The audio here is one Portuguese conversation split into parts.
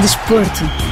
Desporto.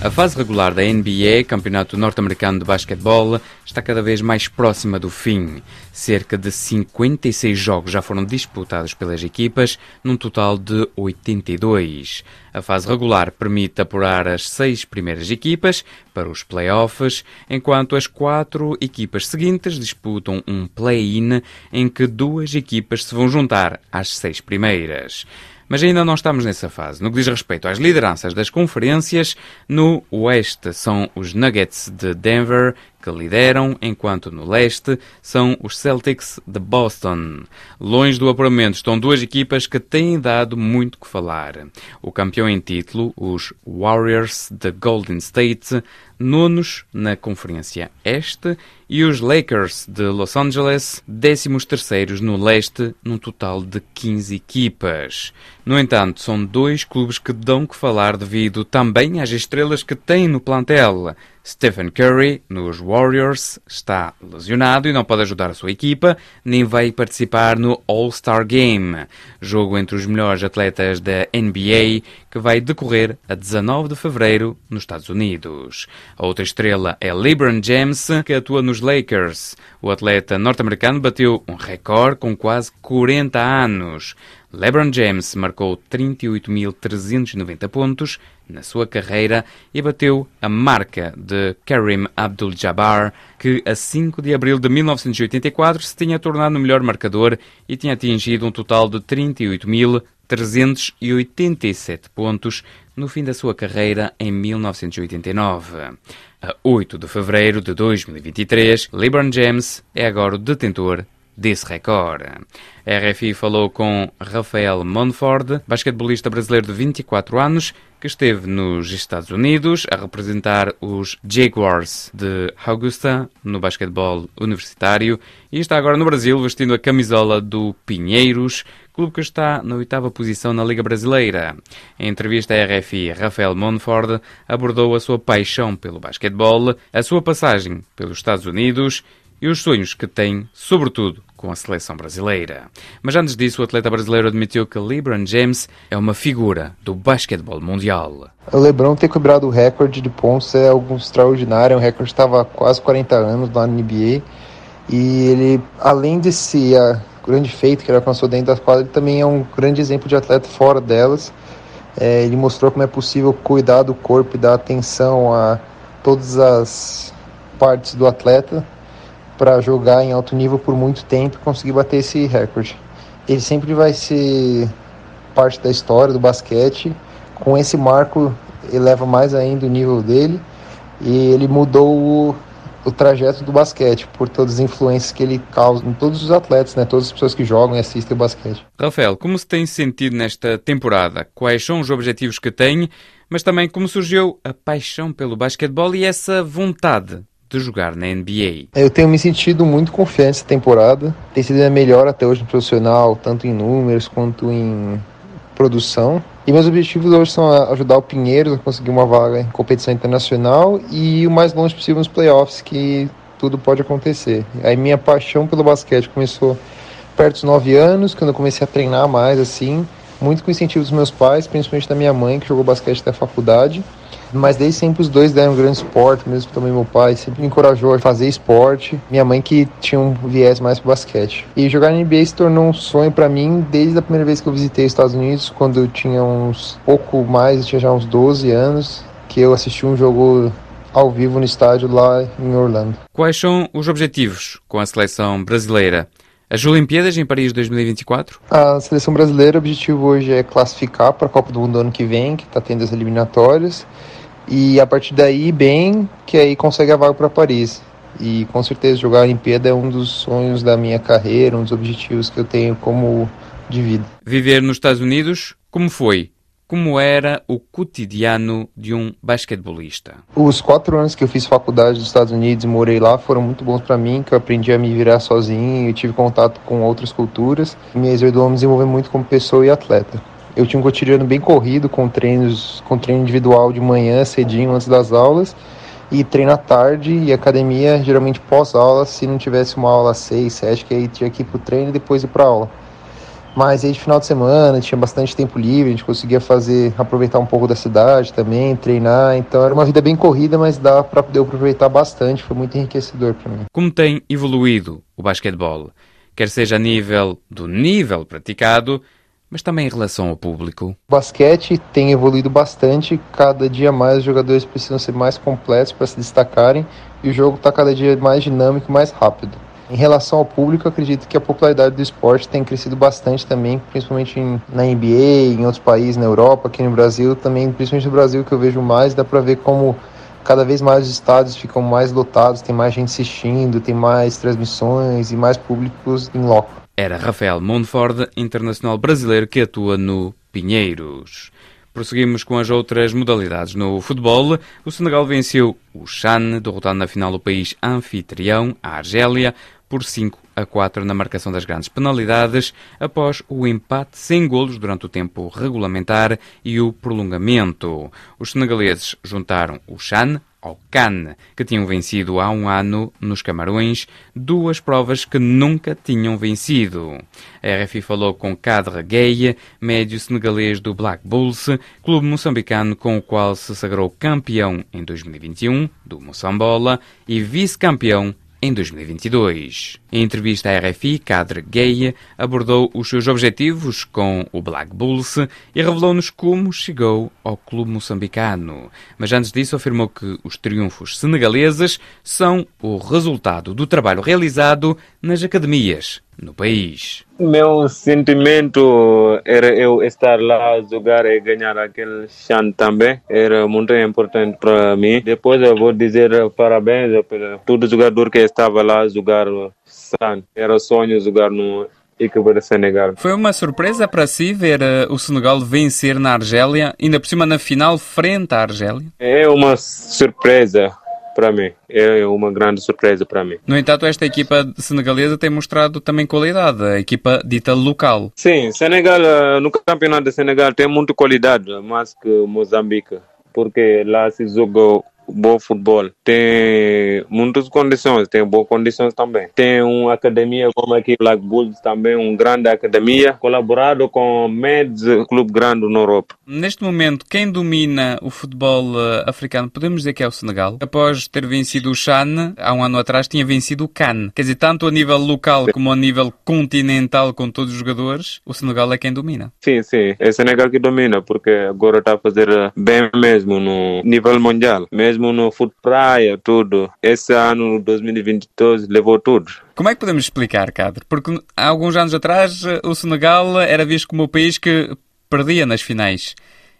A fase regular da NBA, Campeonato Norte-Americano de Basquetebol, está cada vez mais próxima do fim. Cerca de 56 jogos já foram disputados pelas equipas, num total de 82. A fase regular permite apurar as seis primeiras equipas para os playoffs, enquanto as quatro equipas seguintes disputam um play-in em que duas equipas se vão juntar às seis primeiras. Mas ainda não estamos nessa fase. No que diz respeito às lideranças das conferências, no Oeste são os Nuggets de Denver que lideram, enquanto no leste são os Celtics de Boston. Longe do apuramento estão duas equipas que têm dado muito que falar. O campeão em título, os Warriors de Golden State, nonos na Conferência Este, e os Lakers de Los Angeles, décimos terceiros no leste, num total de 15 equipas. No entanto, são dois clubes que dão que falar devido também às estrelas que têm no plantel. Stephen Curry, nos Warriors, está lesionado e não pode ajudar a sua equipa, nem vai participar no All-Star Game, jogo entre os melhores atletas da NBA, que vai decorrer a 19 de fevereiro nos Estados Unidos. A outra estrela é LeBron James, que atua nos Lakers. O atleta norte-americano bateu um recorde com quase 40 anos. LeBron James marcou 38.390 pontos na sua carreira e bateu a marca de Kareem Abdul-Jabbar, que a 5 de abril de 1984 se tinha tornado o melhor marcador e tinha atingido um total de 38.387 pontos no fim da sua carreira em 1989. A 8 de fevereiro de 2023, LeBron James é agora o detentor desse recorde. A RFI falou com Rafael Monford, basquetebolista brasileiro de 24 anos, que esteve nos Estados Unidos a representar os Jaguars de Augusta no basquetebol universitário e está agora no Brasil vestindo a camisola do Pinheiros, clube que está na oitava posição na Liga Brasileira. Em entrevista à RFI, Rafael Monford abordou a sua paixão pelo basquetebol, a sua passagem pelos Estados Unidos e os sonhos que tem, sobretudo, com a seleção brasileira. Mas antes disso, o atleta brasileiro admitiu que LeBron James é uma figura do basquetebol mundial. O LeBron ter quebrado o recorde de pontos é algo extraordinário. O recorde estava há quase 40 anos na NBA. E ele, além desse uh, grande feito que ele alcançou dentro da quadra, ele também é um grande exemplo de atleta fora delas. É, ele mostrou como é possível cuidar do corpo e dar atenção a todas as partes do atleta para jogar em alto nível por muito tempo e conseguir bater esse recorde. Ele sempre vai ser parte da história do basquete. Com esse marco, eleva mais ainda o nível dele e ele mudou o, o trajeto do basquete por todas as influências que ele causa em todos os atletas, né? todas as pessoas que jogam e assistem o basquete. Rafael, como se tem sentido nesta temporada? Quais são os objetivos que tem? Mas também como surgiu a paixão pelo basquetebol e essa vontade de jogar na NBA. Eu tenho me sentido muito confiante essa temporada. Tem sido a melhor até hoje no profissional, tanto em números quanto em produção. E meus objetivos hoje são ajudar o Pinheiros a conseguir uma vaga em competição internacional e o mais longe possível nos playoffs, que tudo pode acontecer. Aí minha paixão pelo basquete começou perto dos 9 anos, quando eu comecei a treinar mais assim, muito com incentivo dos meus pais, principalmente da minha mãe, que jogou basquete até a faculdade. Mas desde sempre os dois deram um grande esporte, mesmo também meu pai sempre me encorajou a fazer esporte. Minha mãe que tinha um viés mais pro basquete. E jogar na NBA se tornou um sonho para mim desde a primeira vez que eu visitei os Estados Unidos, quando eu tinha uns pouco mais, tinha já uns 12 anos, que eu assisti um jogo ao vivo no estádio lá em Orlando. Quais são os objetivos com a seleção brasileira? As Olimpíadas em Paris 2024? A seleção brasileira, o objetivo hoje é classificar para a Copa do Mundo ano que vem, que está tendo as eliminatórias. E a partir daí, bem, que aí consegue a vaga para Paris. E com certeza jogar a Olimpíada é um dos sonhos da minha carreira, um dos objetivos que eu tenho como de vida. Viver nos Estados Unidos, como foi? Como era o cotidiano de um basquetebolista? Os quatro anos que eu fiz faculdade nos Estados Unidos e morei lá foram muito bons para mim, que eu aprendi a me virar sozinho, eu tive contato com outras culturas. Me ajudou a me desenvolver muito como pessoa e atleta. Eu tinha um cotidiano bem corrido, com treinos, com treino individual de manhã, cedinho, antes das aulas. e treino à tarde e academia geralmente pós-aula, se não tivesse uma aula às 6, 7, que aí tinha que ir pro treino e depois ir pra aula. Mas aí de final de semana tinha bastante tempo livre, a gente conseguia fazer, aproveitar um pouco da cidade também, treinar. Então era uma vida bem corrida, mas dá para poder aproveitar bastante, foi muito enriquecedor para mim. Como tem evoluído o basquetebol? Quer seja a nível do nível praticado, mas também em relação ao público. O basquete tem evoluído bastante, cada dia mais os jogadores precisam ser mais completos para se destacarem e o jogo está cada dia mais dinâmico e mais rápido. Em relação ao público, acredito que a popularidade do esporte tem crescido bastante também, principalmente na NBA, em outros países, na Europa, aqui no Brasil, também, principalmente no Brasil, que eu vejo mais, dá para ver como cada vez mais os estádios ficam mais lotados, tem mais gente assistindo, tem mais transmissões e mais públicos em loco. Era Rafael Monford, internacional brasileiro que atua no Pinheiros. Prosseguimos com as outras modalidades. No futebol, o Senegal venceu o Chan, derrotando na final o país anfitrião, a Argélia, por 5 a 4 na marcação das grandes penalidades, após o empate sem golos durante o tempo regulamentar e o prolongamento. Os senegaleses juntaram o Chan ao Cannes, que tinham vencido há um ano nos Camarões, duas provas que nunca tinham vencido. A RFI falou com Kadra Gueye, médio senegalês do Black Bulls, clube moçambicano com o qual se sagrou campeão em 2021 do Moçambola e vice-campeão em 2022. Em entrevista à RFI, Cadre Gay abordou os seus objetivos com o Black Bulls e revelou-nos como chegou ao clube moçambicano. Mas antes disso, afirmou que os triunfos senegaleses são o resultado do trabalho realizado nas academias no país. Meu sentimento era eu estar lá, jogar e ganhar aquele chão também. Era muito importante para mim. Depois eu vou dizer parabéns para todo jogador que estava lá jogar San. Era sonho jogar no equipe do Senegal. Foi uma surpresa para si ver uh, o Senegal vencer na Argélia, ainda por cima na final frente à Argélia? É uma surpresa para mim. É uma grande surpresa para mim. No entanto, esta equipa senegalesa tem mostrado também qualidade, a equipa dita local. Sim, Senegal, eh, no campeonato de Senegal tem muita qualidade, mais que Moçambique, porque lá se jogou bom futebol. Tem muitas condições, tem boas condições também. Tem uma academia como aqui Black Bulls também, uma grande academia, colaborado com Meds, clube grande na Europa. Neste momento, quem domina o futebol eh, africano, podemos dizer que é o Senegal. Após ter vencido o Chan, há um ano atrás tinha vencido o Can. Quer dizer, tanto a nível local sim. como a nível continental com todos os jogadores, o Senegal é quem domina. Sim, sim, é o Senegal que domina, porque agora está a fazer bem mesmo no nível mundial. Mesmo mesmo no foot praia, tudo. Esse ano, 2022, levou tudo. Como é que podemos explicar, Cadre? Porque há alguns anos atrás o Senegal era visto como o país que perdia nas finais.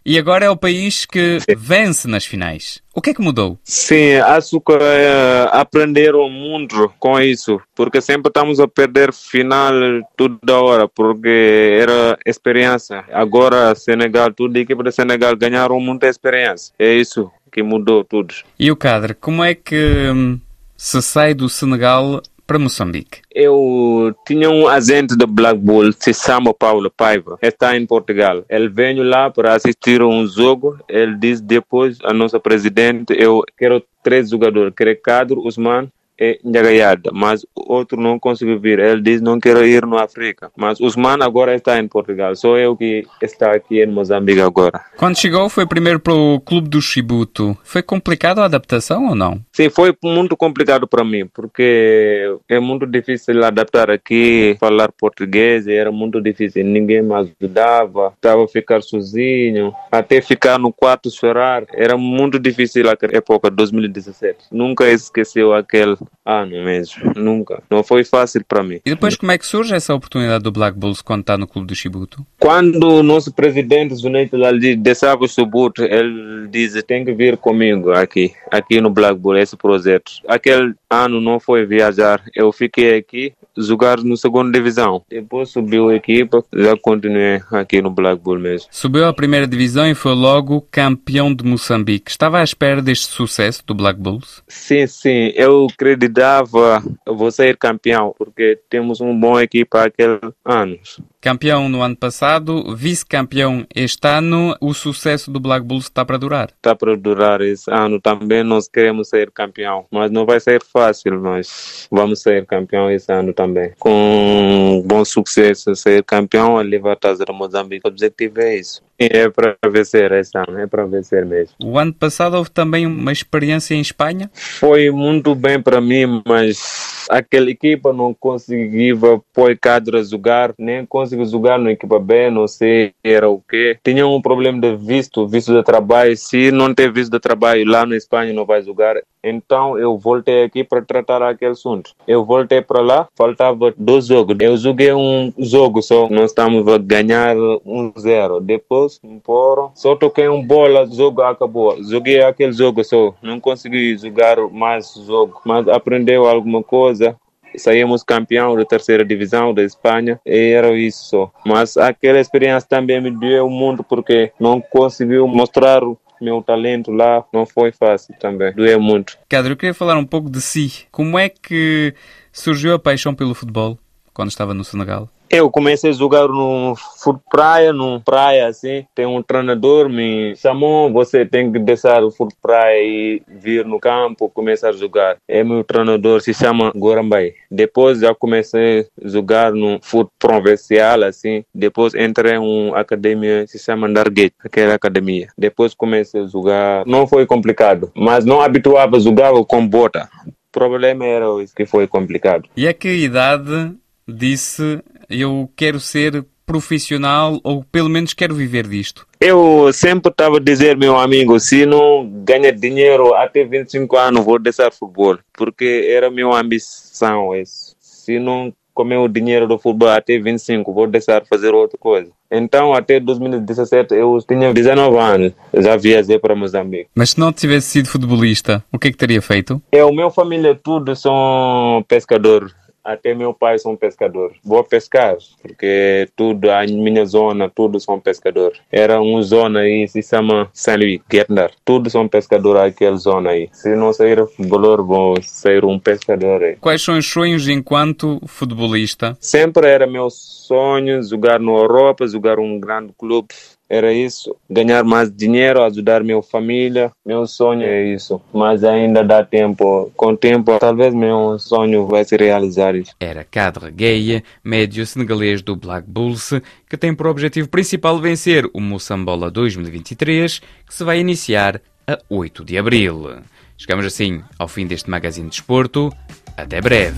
E agora é o país que Sim. vence nas finais. O que é que mudou? Sim, acho que é, aprenderam muito com isso, porque sempre estamos a perder final toda hora, porque era experiência. Agora, Senegal, toda a equipe de Senegal ganharam muita experiência. É isso que mudou tudo. E o Cadre, como é que hum, se sai do Senegal para Moçambique? Eu tinha um agente do Black Bull, se chama Paulo Paiva, está em Portugal. Ele veio lá para assistir um jogo. Ele disse depois a nossa presidente, eu quero três jogadores, quero Cadro, Usman é Njagayada, mas outro não conseguiu vir. Ele diz não quero ir no África. Mas Usman agora está em Portugal. Sou eu que está aqui em Moçambique agora. Quando chegou foi primeiro para o clube do Chibuto. Foi complicado a adaptação ou não? Sim, foi muito complicado para mim, porque é muito difícil adaptar aqui, falar português, era muito difícil. Ninguém me ajudava, estava a ficar sozinho, até ficar no quarto esperar. Era muito difícil naquela época, 2017. Nunca esqueceu aquele ano mesmo, nunca. Não foi fácil para mim. E depois como é que surge essa oportunidade do Black Bulls quando está no clube do Chibuto? Quando o nosso presidente Zunete deixava o Chibuto, ele diz tem que vir comigo aqui, aqui no Black Bull, esse projeto. Aquele ano não foi viajar, eu fiquei aqui, jogar no segunda divisão. Depois subiu a equipa, já continuei aqui no Black Bull mesmo. Subiu à primeira divisão e foi logo campeão de Moçambique. Estava à espera deste sucesso do Black Bulls? Sim, sim. Eu acreditava vou ser campeão, porque temos uma boa equipa aqueles anos. Campeão no ano passado, vice-campeão este ano, o sucesso do Black Bulls está para durar? Está para durar esse ano também, nós queremos ser campeão, mas não vai ser fácil, mas vamos ser campeão esse ano também. Com bom sucesso, ser campeão, levar a Taça de Moçambique, o objetivo é isso. É para vencer ano, é para vencer mesmo. O ano passado houve também uma experiência em Espanha? Foi muito bem para mim, mas aquela equipa não conseguia pôr cadra a jogar, nem conseguiu jogar na equipa B, não sei era o quê. Tinha um problema de visto, visto de trabalho. Se não tem visto de trabalho lá na Espanha, não vai jogar. Então eu voltei aqui para tratar aquele assunto. Eu voltei para lá, faltava dois jogos. Eu joguei um jogo só, nós estamos a ganhar um zero. Depois, foram, só toquei um bola, o jogo acabou. Joguei aquele jogo só, não consegui jogar mais jogo, mas aprendeu alguma coisa saímos campeão da terceira divisão da Espanha e era isso. Mas aquela experiência também me deu muito porque não conseguiu mostrar meu talento lá não foi fácil também, doeu muito. Cadro, eu queria falar um pouco de si. Como é que surgiu a paixão pelo futebol quando estava no Senegal? Eu comecei a jogar no fut praia, no praia assim. Tem um treinador me chamou, você tem que deixar o fut praia e vir no campo começar a jogar. É meu treinador se chama Gorambai. Depois já comecei a jogar no fut provincial assim. Depois entrei em uma academia se chama Dargate, aquela academia. Depois comecei a jogar. Não foi complicado, mas não habituava jogar com bota. O problema era isso que foi complicado. E a que idade disse eu quero ser profissional ou pelo menos quero viver disto? Eu sempre estava a dizer, meu amigo, se não ganha dinheiro até 25 anos, vou deixar futebol, porque era minha ambição isso. Se não comer o dinheiro do futebol até 25, vou deixar fazer outra coisa. Então, até 2017, eu tinha 19 anos, já viajei para Moçambique. Mas se não tivesse sido futebolista, o que é que teria feito? Eu, minha família, tudo são pescadores até meu pai são pescadores. Vou pescar, porque tudo, a minha zona, tudo são pescadores. Era uma zona aí, se chama Saint Louis, Gertner. Tudo são pescadores aquela zona aí. Se não sair futebolor, vou ser um pescador aí. Quais são os sonhos enquanto futebolista? Sempre era meu sonho jogar na Europa, jogar um grande clube era isso, ganhar mais dinheiro, ajudar minha família. Meu sonho é isso, mas ainda dá tempo. Com tempo, talvez meu sonho vai se realizar. Isso. Era Kadra Gueye, médio senegalês do Black Bulls, que tem por objetivo principal vencer o Moçambola 2023, que se vai iniciar a 8 de abril. Chegamos assim ao fim deste magazine de esporto. Até breve.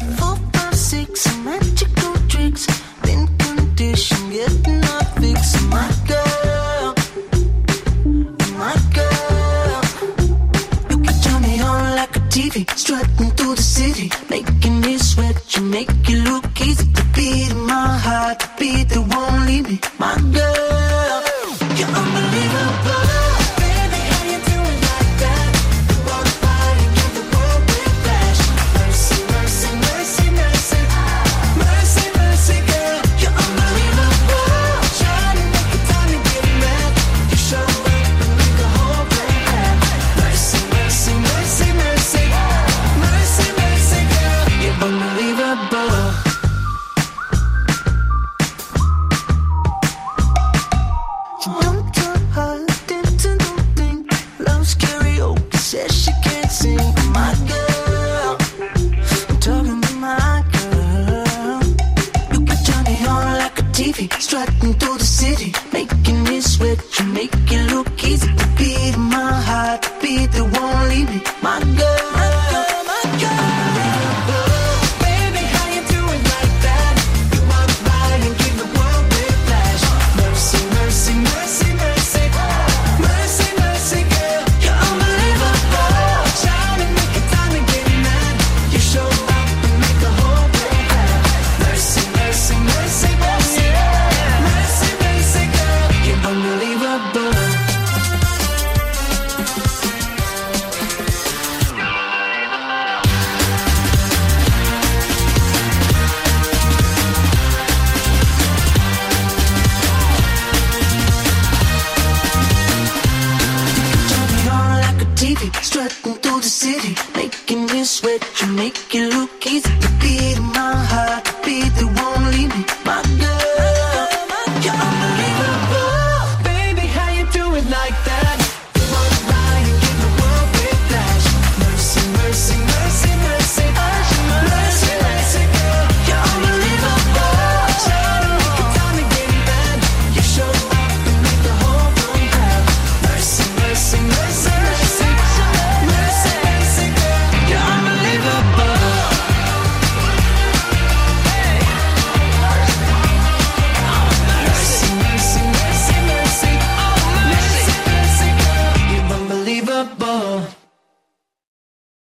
Through the city, making me sweat. You make it look easy to beat my heart, beat that won't leave me, my girl.